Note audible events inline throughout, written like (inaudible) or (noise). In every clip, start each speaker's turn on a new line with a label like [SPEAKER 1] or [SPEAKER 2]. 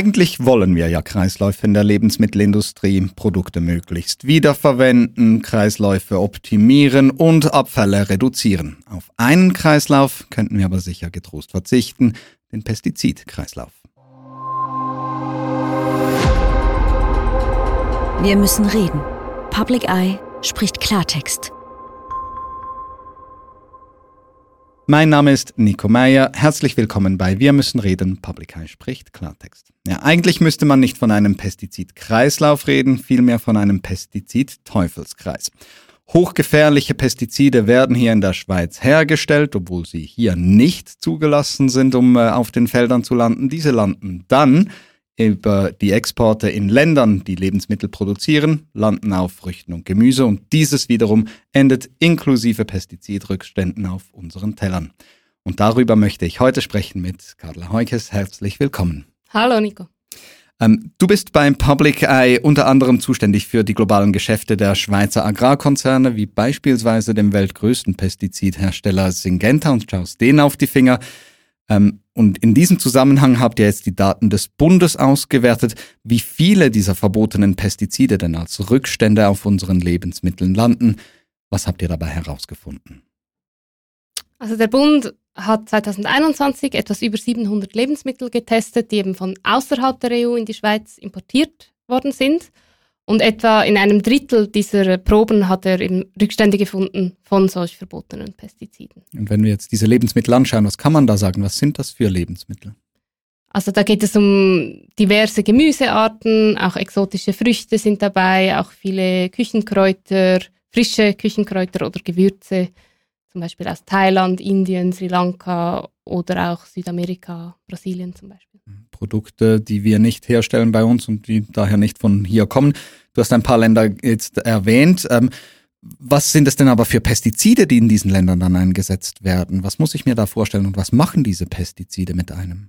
[SPEAKER 1] Eigentlich wollen wir ja Kreisläufe in der Lebensmittelindustrie, Produkte möglichst wiederverwenden, Kreisläufe optimieren und Abfälle reduzieren. Auf einen Kreislauf könnten wir aber sicher getrost verzichten, den Pestizidkreislauf.
[SPEAKER 2] Wir müssen reden. Public Eye spricht Klartext.
[SPEAKER 1] Mein Name ist Nico Meyer. Herzlich willkommen bei Wir müssen reden. Public Eye spricht Klartext. Ja, eigentlich müsste man nicht von einem Pestizidkreislauf reden, vielmehr von einem Pestizid-Teufelskreis. Hochgefährliche Pestizide werden hier in der Schweiz hergestellt, obwohl sie hier nicht zugelassen sind, um äh, auf den Feldern zu landen. Diese landen dann über die Exporte in Ländern, die Lebensmittel produzieren, landen auf Früchten und Gemüse und dieses wiederum endet inklusive Pestizidrückständen auf unseren Tellern. Und darüber möchte ich heute sprechen mit Carla Heukes. Herzlich willkommen.
[SPEAKER 3] Hallo Nico.
[SPEAKER 1] Ähm, du bist beim Public Eye unter anderem zuständig für die globalen Geschäfte der Schweizer Agrarkonzerne, wie beispielsweise dem weltgrößten Pestizidhersteller Syngenta und schaust denen auf die Finger. Ähm, und in diesem Zusammenhang habt ihr jetzt die Daten des Bundes ausgewertet, wie viele dieser verbotenen Pestizide denn als Rückstände auf unseren Lebensmitteln landen. Was habt ihr dabei herausgefunden?
[SPEAKER 3] Also der Bund hat 2021 etwas über 700 Lebensmittel getestet, die eben von außerhalb der EU in die Schweiz importiert worden sind. Und etwa in einem Drittel dieser Proben hat er eben Rückstände gefunden von solch verbotenen Pestiziden.
[SPEAKER 1] Und wenn wir jetzt diese Lebensmittel anschauen, was kann man da sagen? Was sind das für Lebensmittel?
[SPEAKER 3] Also da geht es um diverse Gemüsearten, auch exotische Früchte sind dabei, auch viele Küchenkräuter, frische Küchenkräuter oder Gewürze, zum Beispiel aus Thailand, Indien, Sri Lanka oder auch Südamerika, Brasilien zum Beispiel.
[SPEAKER 1] Produkte, die wir nicht herstellen bei uns und die daher nicht von hier kommen. Du hast ein paar Länder jetzt erwähnt. Ähm, was sind es denn aber für Pestizide, die in diesen Ländern dann eingesetzt werden? Was muss ich mir da vorstellen und was machen diese Pestizide mit einem?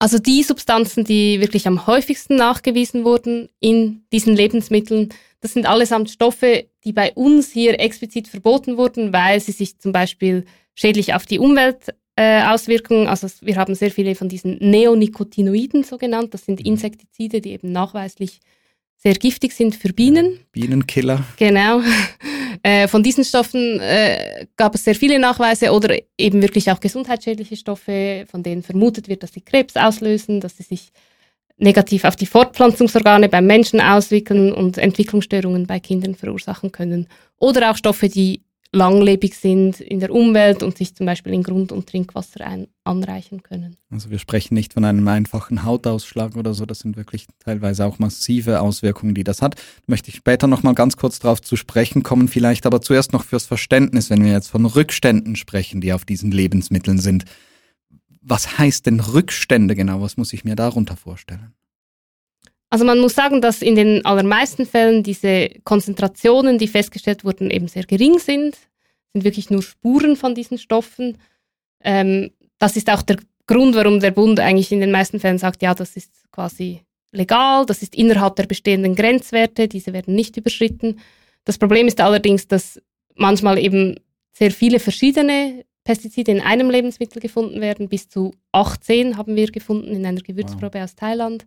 [SPEAKER 3] Also die Substanzen, die wirklich am häufigsten nachgewiesen wurden in diesen Lebensmitteln, das sind allesamt Stoffe, die bei uns hier explizit verboten wurden, weil sie sich zum Beispiel schädlich auf die Umwelt äh, auswirken. Also wir haben sehr viele von diesen Neonicotinoiden so genannt. Das sind mhm. Insektizide, die eben nachweislich sehr giftig sind für Bienen.
[SPEAKER 1] Bienenkiller.
[SPEAKER 3] Genau. (laughs) Äh, von diesen Stoffen äh, gab es sehr viele Nachweise oder eben wirklich auch gesundheitsschädliche Stoffe, von denen vermutet wird, dass sie Krebs auslösen, dass sie sich negativ auf die Fortpflanzungsorgane beim Menschen auswirken und Entwicklungsstörungen bei Kindern verursachen können. Oder auch Stoffe, die langlebig sind in der Umwelt und sich zum Beispiel in Grund- und Trinkwasser ein, anreichen können.
[SPEAKER 1] Also wir sprechen nicht von einem einfachen Hautausschlag oder so, das sind wirklich teilweise auch massive Auswirkungen, die das hat. Möchte ich später nochmal ganz kurz darauf zu sprechen kommen, vielleicht aber zuerst noch fürs Verständnis, wenn wir jetzt von Rückständen sprechen, die auf diesen Lebensmitteln sind. Was heißt denn Rückstände genau? Was muss ich mir darunter vorstellen?
[SPEAKER 3] Also man muss sagen, dass in den allermeisten Fällen diese Konzentrationen, die festgestellt wurden, eben sehr gering sind. Es sind wirklich nur Spuren von diesen Stoffen. Ähm, das ist auch der Grund, warum der Bund eigentlich in den meisten Fällen sagt, ja, das ist quasi legal, das ist innerhalb der bestehenden Grenzwerte, diese werden nicht überschritten. Das Problem ist allerdings, dass manchmal eben sehr viele verschiedene Pestizide in einem Lebensmittel gefunden werden. Bis zu 18 haben wir gefunden in einer Gewürzprobe wow. aus Thailand.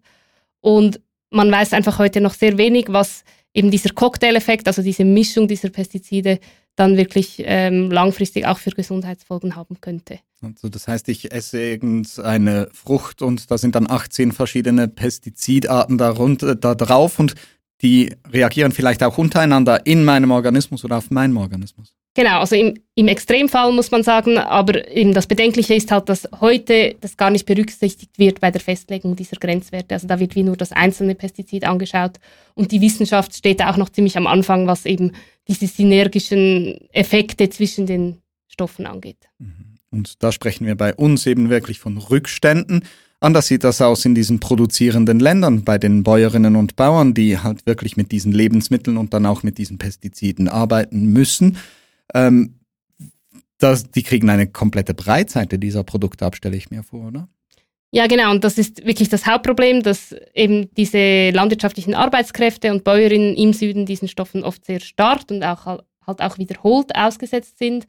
[SPEAKER 3] Und man weiß einfach heute noch sehr wenig, was eben dieser Cocktail-Effekt, also diese Mischung dieser Pestizide, dann wirklich ähm, langfristig auch für Gesundheitsfolgen haben könnte.
[SPEAKER 1] Also das heißt, ich esse irgendeine Frucht und da sind dann 18 verschiedene Pestizidarten darunter, da drauf und die reagieren vielleicht auch untereinander in meinem Organismus oder auf meinem Organismus.
[SPEAKER 3] Genau, also im, im Extremfall muss man sagen, aber eben das Bedenkliche ist halt, dass heute das gar nicht berücksichtigt wird bei der Festlegung dieser Grenzwerte. Also da wird wie nur das einzelne Pestizid angeschaut und die Wissenschaft steht auch noch ziemlich am Anfang, was eben diese synergischen Effekte zwischen den Stoffen angeht.
[SPEAKER 1] Mhm. Und da sprechen wir bei uns eben wirklich von Rückständen. Anders sieht das aus in diesen produzierenden Ländern, bei den Bäuerinnen und Bauern, die halt wirklich mit diesen Lebensmitteln und dann auch mit diesen Pestiziden arbeiten müssen. Ähm, das, die kriegen eine komplette Breitseite dieser Produkte ab, stelle ich mir vor, oder?
[SPEAKER 3] Ja, genau. Und das ist wirklich das Hauptproblem, dass eben diese landwirtschaftlichen Arbeitskräfte und Bäuerinnen im Süden diesen Stoffen oft sehr stark und auch halt auch wiederholt ausgesetzt sind.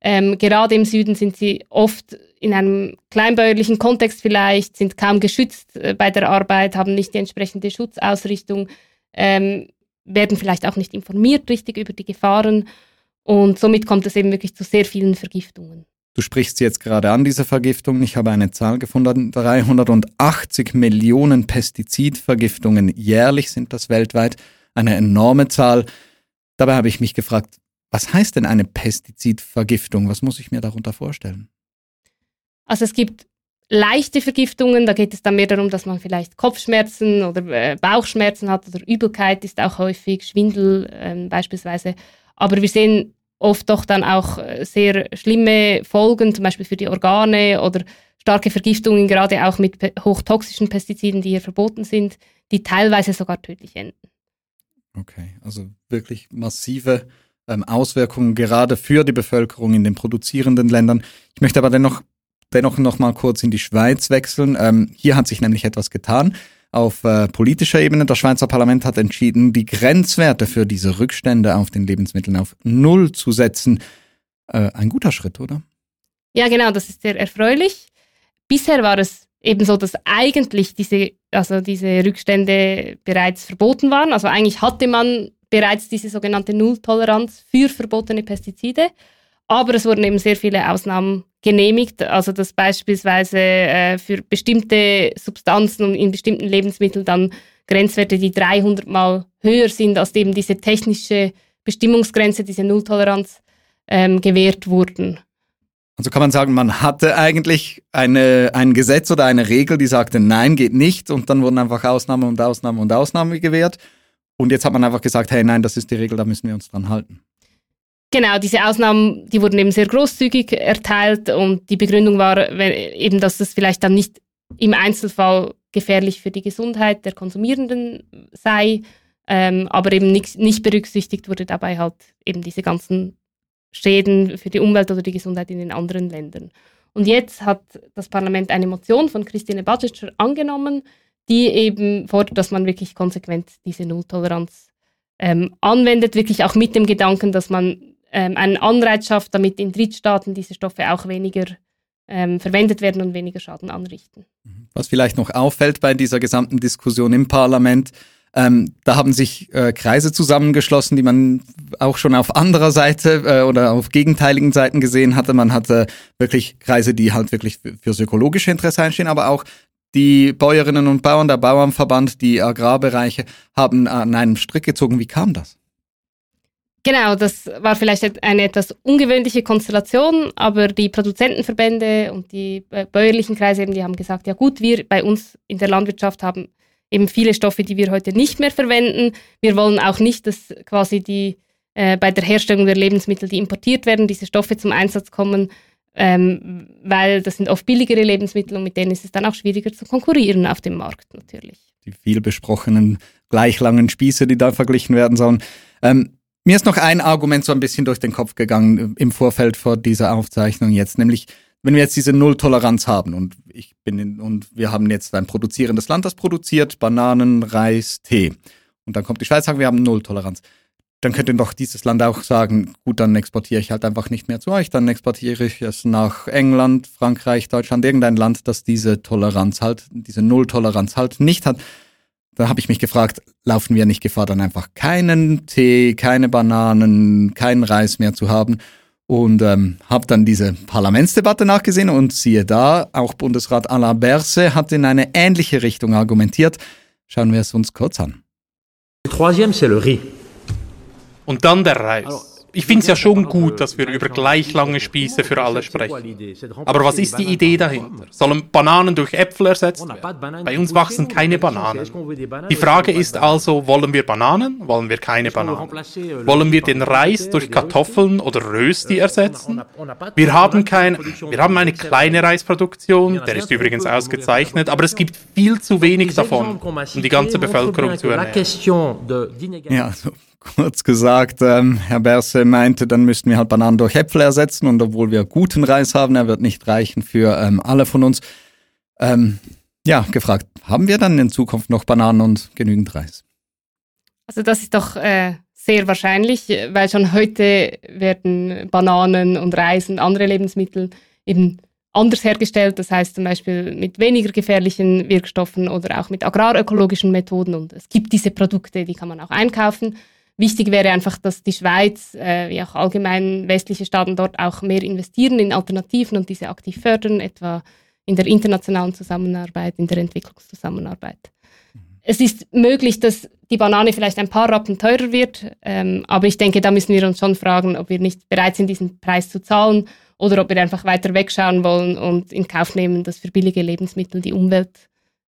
[SPEAKER 3] Ähm, gerade im Süden sind sie oft in einem kleinbäuerlichen Kontext vielleicht, sind kaum geschützt äh, bei der Arbeit, haben nicht die entsprechende Schutzausrichtung, ähm, werden vielleicht auch nicht informiert richtig über die Gefahren und somit kommt es eben wirklich zu sehr vielen Vergiftungen.
[SPEAKER 1] Du sprichst jetzt gerade an, diese Vergiftung. Ich habe eine Zahl gefunden. 380 Millionen Pestizidvergiftungen jährlich sind das weltweit. Eine enorme Zahl. Dabei habe ich mich gefragt, was heißt denn eine Pestizidvergiftung? Was muss ich mir darunter vorstellen?
[SPEAKER 3] Also es gibt leichte Vergiftungen, da geht es dann mehr darum, dass man vielleicht Kopfschmerzen oder äh, Bauchschmerzen hat oder Übelkeit ist auch häufig, Schwindel äh, beispielsweise. Aber wir sehen oft doch dann auch äh, sehr schlimme Folgen, zum Beispiel für die Organe oder starke Vergiftungen, gerade auch mit hochtoxischen Pestiziden, die hier verboten sind, die teilweise sogar tödlich enden.
[SPEAKER 1] Okay, also wirklich massive ähm, Auswirkungen gerade für die Bevölkerung in den produzierenden Ländern. Ich möchte aber dennoch, dennoch noch mal kurz in die Schweiz wechseln. Ähm, hier hat sich nämlich etwas getan. Auf äh, politischer Ebene, das Schweizer Parlament hat entschieden, die Grenzwerte für diese Rückstände auf den Lebensmitteln auf Null zu setzen. Äh, ein guter Schritt, oder?
[SPEAKER 3] Ja, genau, das ist sehr erfreulich. Bisher war es eben so, dass eigentlich diese, also diese Rückstände bereits verboten waren. Also eigentlich hatte man bereits diese sogenannte Nulltoleranz für verbotene Pestizide. Aber es wurden eben sehr viele Ausnahmen genehmigt, also dass beispielsweise äh, für bestimmte Substanzen und in bestimmten Lebensmitteln dann Grenzwerte, die 300 Mal höher sind als eben diese technische Bestimmungsgrenze, diese Nulltoleranz, ähm, gewährt wurden.
[SPEAKER 1] Also kann man sagen, man hatte eigentlich eine, ein Gesetz oder eine Regel, die sagte, nein, geht nicht, und dann wurden einfach Ausnahmen und Ausnahmen und Ausnahmen gewährt. Und jetzt hat man einfach gesagt, hey, nein, das ist die Regel, da müssen wir uns dran halten.
[SPEAKER 3] Genau, diese Ausnahmen, die wurden eben sehr großzügig erteilt und die Begründung war eben, dass das vielleicht dann nicht im Einzelfall gefährlich für die Gesundheit der Konsumierenden sei, ähm, aber eben nicht, nicht berücksichtigt wurde dabei halt eben diese ganzen Schäden für die Umwelt oder die Gesundheit in den anderen Ländern. Und jetzt hat das Parlament eine Motion von Christine Badischer angenommen, die eben fordert, dass man wirklich konsequent diese Nulltoleranz ähm, anwendet, wirklich auch mit dem Gedanken, dass man ähm, einen Anreiz schafft, damit in Drittstaaten diese Stoffe auch weniger ähm, verwendet werden und weniger Schaden anrichten.
[SPEAKER 1] Was vielleicht noch auffällt bei dieser gesamten Diskussion im Parlament, ähm, da haben sich äh, Kreise zusammengeschlossen, die man auch schon auf anderer Seite äh, oder auf gegenteiligen Seiten gesehen hatte. Man hatte wirklich Kreise, die halt wirklich fürs ökologische Interesse einstehen, aber auch die Bäuerinnen und Bauern, der Bauernverband, die Agrarbereiche haben an einem Strick gezogen. Wie kam das?
[SPEAKER 3] Genau, das war vielleicht eine etwas ungewöhnliche Konstellation, aber die Produzentenverbände und die äh, bäuerlichen Kreise eben, die haben gesagt, ja gut, wir bei uns in der Landwirtschaft haben eben viele Stoffe, die wir heute nicht mehr verwenden. Wir wollen auch nicht, dass quasi die äh, bei der Herstellung der Lebensmittel, die importiert werden, diese Stoffe zum Einsatz kommen ähm, weil das sind oft billigere Lebensmittel und mit denen ist es dann auch schwieriger zu konkurrieren auf dem Markt natürlich.
[SPEAKER 1] Die viel besprochenen gleich langen Spieße, die da verglichen werden sollen. Ähm, mir ist noch ein Argument so ein bisschen durch den Kopf gegangen im Vorfeld vor dieser Aufzeichnung jetzt, nämlich wenn wir jetzt diese Nulltoleranz haben und ich bin in, und wir haben jetzt ein produzierendes Land, das produziert Bananen, Reis, Tee. Und dann kommt die Schweiz und sagt, wir haben Nulltoleranz dann könnte doch dieses Land auch sagen, gut, dann exportiere ich halt einfach nicht mehr zu euch, dann exportiere ich es nach England, Frankreich, Deutschland, irgendein Land, das diese Toleranz halt, diese Nulltoleranz halt nicht hat. Da habe ich mich gefragt, laufen wir nicht Gefahr, dann einfach keinen Tee, keine Bananen, keinen Reis mehr zu haben? Und ähm, habe dann diese Parlamentsdebatte nachgesehen und siehe da, auch Bundesrat Alain Berse hat in eine ähnliche Richtung argumentiert. Schauen wir es uns kurz an.
[SPEAKER 4] Und dann der Reis. Ich finde es ja schon gut, dass wir über gleich lange Spieße für alle sprechen. Aber was ist die Idee dahinter? Sollen Bananen durch Äpfel ersetzt werden? Bei uns wachsen keine Bananen. Die Frage ist also, wollen wir Bananen? Wollen wir keine Bananen? Wollen wir den Reis durch Kartoffeln oder Rösti ersetzen? Wir haben, kein, wir haben eine kleine Reisproduktion, der ist übrigens ausgezeichnet, aber es gibt viel zu wenig davon, um die ganze Bevölkerung zu ernähren.
[SPEAKER 1] Ja, also Kurz gesagt, ähm, Herr Berse meinte, dann müssten wir halt Bananen durch Äpfel ersetzen und obwohl wir guten Reis haben, er wird nicht reichen für ähm, alle von uns. Ähm, ja, gefragt, haben wir dann in Zukunft noch Bananen und genügend Reis?
[SPEAKER 3] Also das ist doch äh, sehr wahrscheinlich, weil schon heute werden Bananen und Reis und andere Lebensmittel eben anders hergestellt, das heißt zum Beispiel mit weniger gefährlichen Wirkstoffen oder auch mit agrarökologischen Methoden. Und es gibt diese Produkte, die kann man auch einkaufen. Wichtig wäre einfach, dass die Schweiz, äh, wie auch allgemein westliche Staaten dort auch mehr investieren in Alternativen und diese aktiv fördern, etwa in der internationalen Zusammenarbeit, in der Entwicklungszusammenarbeit. Mhm. Es ist möglich, dass die Banane vielleicht ein paar Rappen teurer wird, ähm, aber ich denke, da müssen wir uns schon fragen, ob wir nicht bereit sind, diesen Preis zu zahlen oder ob wir einfach weiter wegschauen wollen und in Kauf nehmen, dass für billige Lebensmittel die Umwelt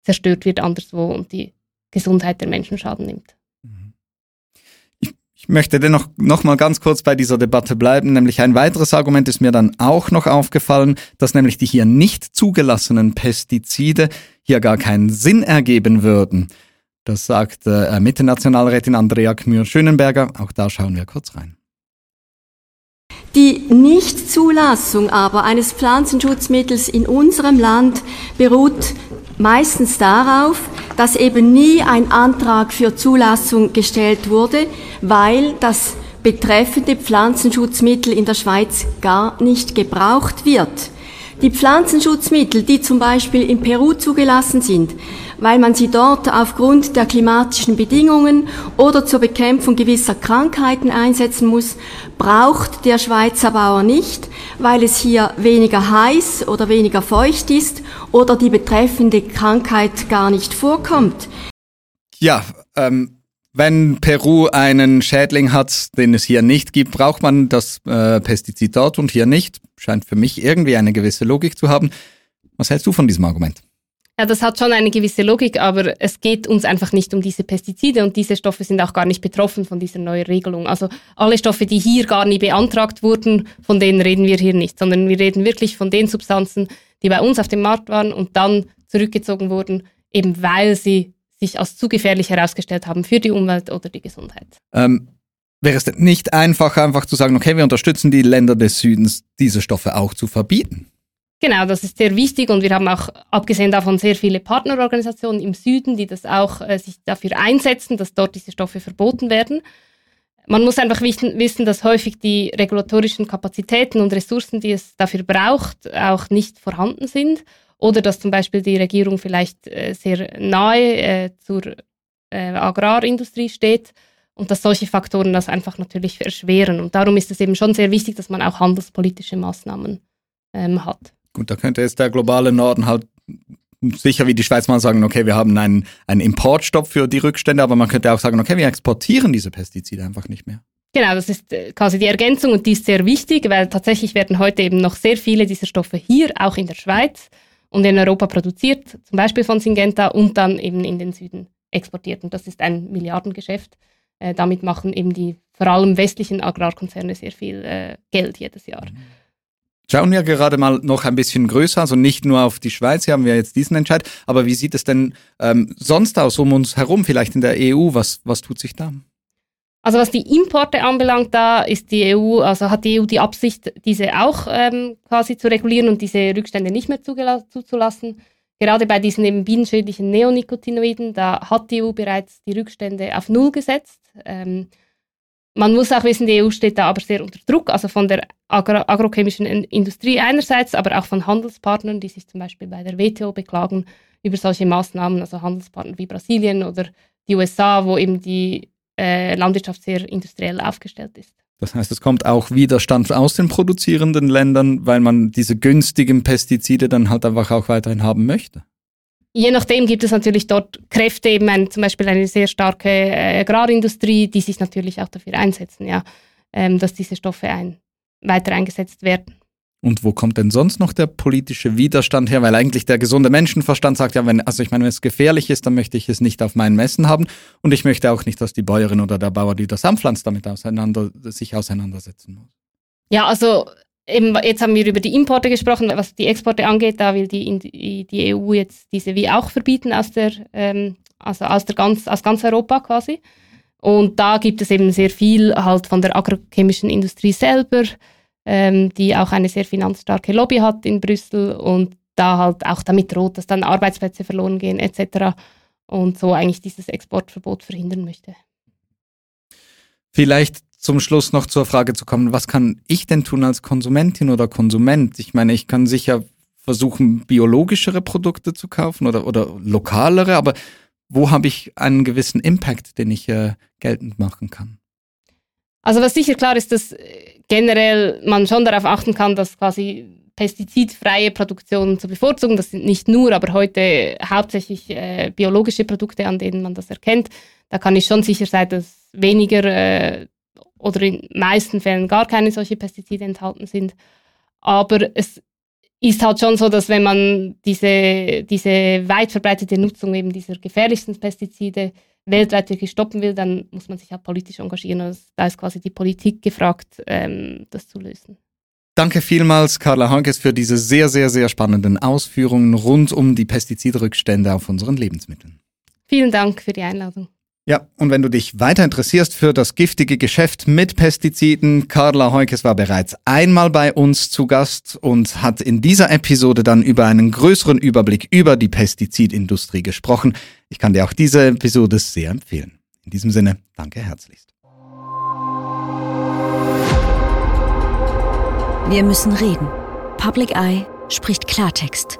[SPEAKER 3] zerstört wird anderswo und die Gesundheit der Menschen Schaden nimmt.
[SPEAKER 1] Ich möchte dennoch noch mal ganz kurz bei dieser Debatte bleiben, nämlich ein weiteres Argument ist mir dann auch noch aufgefallen, dass nämlich die hier nicht zugelassenen Pestizide hier gar keinen Sinn ergeben würden. Das sagt äh, Mitte-Nationalrätin Andrea Kmür-Schönenberger. Auch da schauen wir kurz rein.
[SPEAKER 5] Die Nichtzulassung aber eines Pflanzenschutzmittels in unserem Land beruht meistens darauf, dass eben nie ein Antrag für Zulassung gestellt wurde, weil das betreffende Pflanzenschutzmittel in der Schweiz gar nicht gebraucht wird. Die Pflanzenschutzmittel, die zum Beispiel in Peru zugelassen sind, weil man sie dort aufgrund der klimatischen Bedingungen oder zur Bekämpfung gewisser Krankheiten einsetzen muss, braucht der Schweizer Bauer nicht, weil es hier weniger heiß oder weniger feucht ist oder die betreffende Krankheit gar nicht vorkommt.
[SPEAKER 1] Ja, ähm, wenn Peru einen Schädling hat, den es hier nicht gibt, braucht man das äh, Pestizid dort und hier nicht. Scheint für mich irgendwie eine gewisse Logik zu haben. Was hältst du von diesem Argument?
[SPEAKER 3] Ja, das hat schon eine gewisse Logik, aber es geht uns einfach nicht um diese Pestizide und diese Stoffe sind auch gar nicht betroffen von dieser neuen Regelung. Also alle Stoffe, die hier gar nie beantragt wurden, von denen reden wir hier nicht, sondern wir reden wirklich von den Substanzen, die bei uns auf dem Markt waren und dann zurückgezogen wurden, eben weil sie sich als zu gefährlich herausgestellt haben für die Umwelt oder die Gesundheit.
[SPEAKER 1] Ähm, wäre es denn nicht einfacher, einfach zu sagen, okay, wir unterstützen die Länder des Südens, diese Stoffe auch zu verbieten?
[SPEAKER 3] Genau, das ist sehr wichtig und wir haben auch abgesehen davon sehr viele Partnerorganisationen im Süden, die das auch äh, sich dafür einsetzen, dass dort diese Stoffe verboten werden. Man muss einfach wissen, dass häufig die regulatorischen Kapazitäten und Ressourcen, die es dafür braucht, auch nicht vorhanden sind oder dass zum Beispiel die Regierung vielleicht äh, sehr nahe äh, zur äh, Agrarindustrie steht und dass solche Faktoren das einfach natürlich (laughs) erschweren. Und darum ist es eben schon sehr wichtig, dass man auch handelspolitische Maßnahmen ähm, hat.
[SPEAKER 1] Gut, da könnte jetzt der globale Norden halt sicher wie die Schweiz mal sagen, okay, wir haben einen, einen Importstopp für die Rückstände, aber man könnte auch sagen, okay, wir exportieren diese Pestizide einfach nicht mehr.
[SPEAKER 3] Genau, das ist äh, quasi die Ergänzung und die ist sehr wichtig, weil tatsächlich werden heute eben noch sehr viele dieser Stoffe hier, auch in der Schweiz, und in Europa produziert, zum Beispiel von Syngenta, und dann eben in den Süden exportiert. Und das ist ein Milliardengeschäft. Äh, damit machen eben die vor allem westlichen Agrarkonzerne sehr viel äh, Geld jedes Jahr.
[SPEAKER 1] Schauen wir gerade mal noch ein bisschen größer, also nicht nur auf die Schweiz, hier haben wir jetzt diesen Entscheid, aber wie sieht es denn ähm, sonst aus um uns herum, vielleicht in der EU? Was, was tut sich da?
[SPEAKER 3] Also was die Importe anbelangt, da ist die EU, also hat die EU die Absicht, diese auch ähm, quasi zu regulieren und diese Rückstände nicht mehr zuzulassen. Gerade bei diesen eben bienenschädlichen Neonicotinoiden, da hat die EU bereits die Rückstände auf Null gesetzt. Ähm, man muss auch wissen, die EU steht da aber sehr unter Druck, also von der agro agrochemischen Industrie einerseits, aber auch von Handelspartnern, die sich zum Beispiel bei der WTO beklagen über solche Maßnahmen, also Handelspartner wie Brasilien oder die USA, wo eben die äh, Landwirtschaft sehr industriell aufgestellt ist.
[SPEAKER 1] Das heißt, es kommt auch Widerstand aus den produzierenden Ländern, weil man diese günstigen Pestizide dann halt einfach auch weiterhin haben möchte.
[SPEAKER 3] Je nachdem gibt es natürlich dort Kräfte, eben ein, zum Beispiel eine sehr starke äh, Agrarindustrie, die sich natürlich auch dafür einsetzen, ja, ähm, dass diese Stoffe ein, weiter eingesetzt werden.
[SPEAKER 1] Und wo kommt denn sonst noch der politische Widerstand her? Weil eigentlich der gesunde Menschenverstand sagt ja, wenn, also ich meine, wenn es gefährlich ist, dann möchte ich es nicht auf meinen Messen haben. Und ich möchte auch nicht, dass die Bäuerin oder der Bauer, die das anpflanzt, damit auseinander, sich auseinandersetzen muss.
[SPEAKER 3] Ja, also eben, jetzt haben wir über die Importe gesprochen. Was die Exporte angeht, da will die, die EU jetzt diese wie auch verbieten aus der, ähm, also aus der ganz, aus ganz Europa quasi. Und da gibt es eben sehr viel halt von der agrochemischen Industrie selber ähm, die auch eine sehr finanzstarke Lobby hat in Brüssel und da halt auch damit droht, dass dann Arbeitsplätze verloren gehen etc. Und so eigentlich dieses Exportverbot verhindern möchte.
[SPEAKER 1] Vielleicht zum Schluss noch zur Frage zu kommen, was kann ich denn tun als Konsumentin oder Konsument? Ich meine, ich kann sicher versuchen, biologischere Produkte zu kaufen oder, oder lokalere, aber wo habe ich einen gewissen Impact, den ich äh, geltend machen kann?
[SPEAKER 3] Also was sicher klar ist, dass äh, generell man schon darauf achten kann, dass quasi pestizidfreie Produktionen zu bevorzugen. Das sind nicht nur, aber heute hauptsächlich äh, biologische Produkte, an denen man das erkennt. Da kann ich schon sicher sein, dass weniger äh, oder in meisten Fällen gar keine solche Pestizide enthalten sind. Aber es ist halt schon so, dass wenn man diese, diese weit verbreitete Nutzung eben dieser gefährlichsten Pestizide weltweit wirklich stoppen will, dann muss man sich auch politisch engagieren. Also da ist quasi die Politik gefragt, ähm, das zu lösen.
[SPEAKER 1] Danke vielmals, Carla Hankes, für diese sehr, sehr, sehr spannenden Ausführungen rund um die Pestizidrückstände auf unseren Lebensmitteln.
[SPEAKER 3] Vielen Dank für die Einladung.
[SPEAKER 1] Ja, und wenn du dich weiter interessierst für das giftige Geschäft mit Pestiziden, Carla Heukes war bereits einmal bei uns zu Gast und hat in dieser Episode dann über einen größeren Überblick über die Pestizidindustrie gesprochen. Ich kann dir auch diese Episode sehr empfehlen. In diesem Sinne, danke herzlichst.
[SPEAKER 2] Wir müssen reden. Public Eye spricht Klartext.